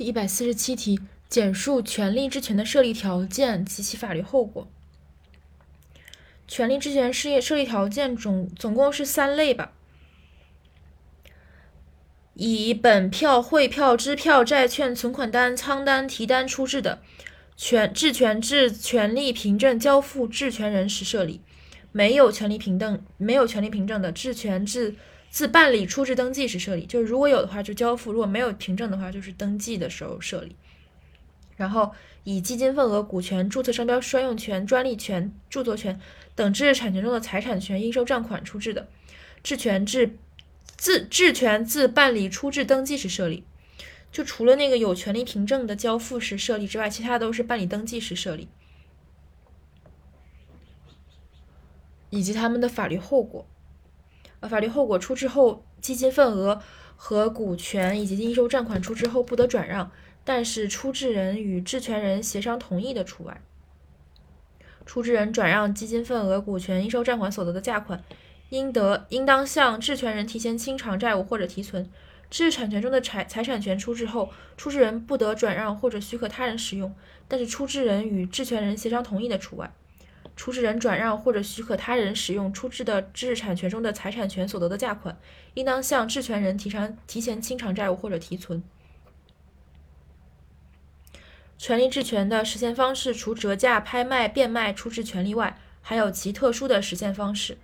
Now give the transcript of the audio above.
第一百四十七题，简述权利质权的设立条件及其法律后果。权利质权事业设立条件总总共是三类吧，以本票、汇票、支票、债券、存款单、仓单、提单出质的，权质权至权利凭证交付质权人时设立；没有权利凭证、没有权利凭证的，质权至自办理出质登记时设立，就是如果有的话就交付，如果没有凭证的话就是登记的时候设立。然后以基金份额、股权、注册商标专用权、专利权、著作权等知识产权中的财产权应收账款出质的，质权至自质权自办理出质登记时设立。就除了那个有权利凭证的交付时设立之外，其他都是办理登记时设立。以及他们的法律后果。呃，法律后果出质后，基金份额和股权以及应收账款出质后不得转让，但是出质人与质权人协商同意的除外。出质人转让基金份额、股权、应收账款所得的价款，应得应当向质权人提前清偿债务或者提存。知识产权中的财财产权出质后，出质人不得转让或者许可他人使用，但是出质人与质权人协商同意的除外。出质人转让或者许可他人使用出质的知识产权中的财产权所得的价款，应当向质权人提偿提前清偿债务或者提存。权利质权的实现方式，除折价、拍卖、变卖出质权利外，还有其特殊的实现方式。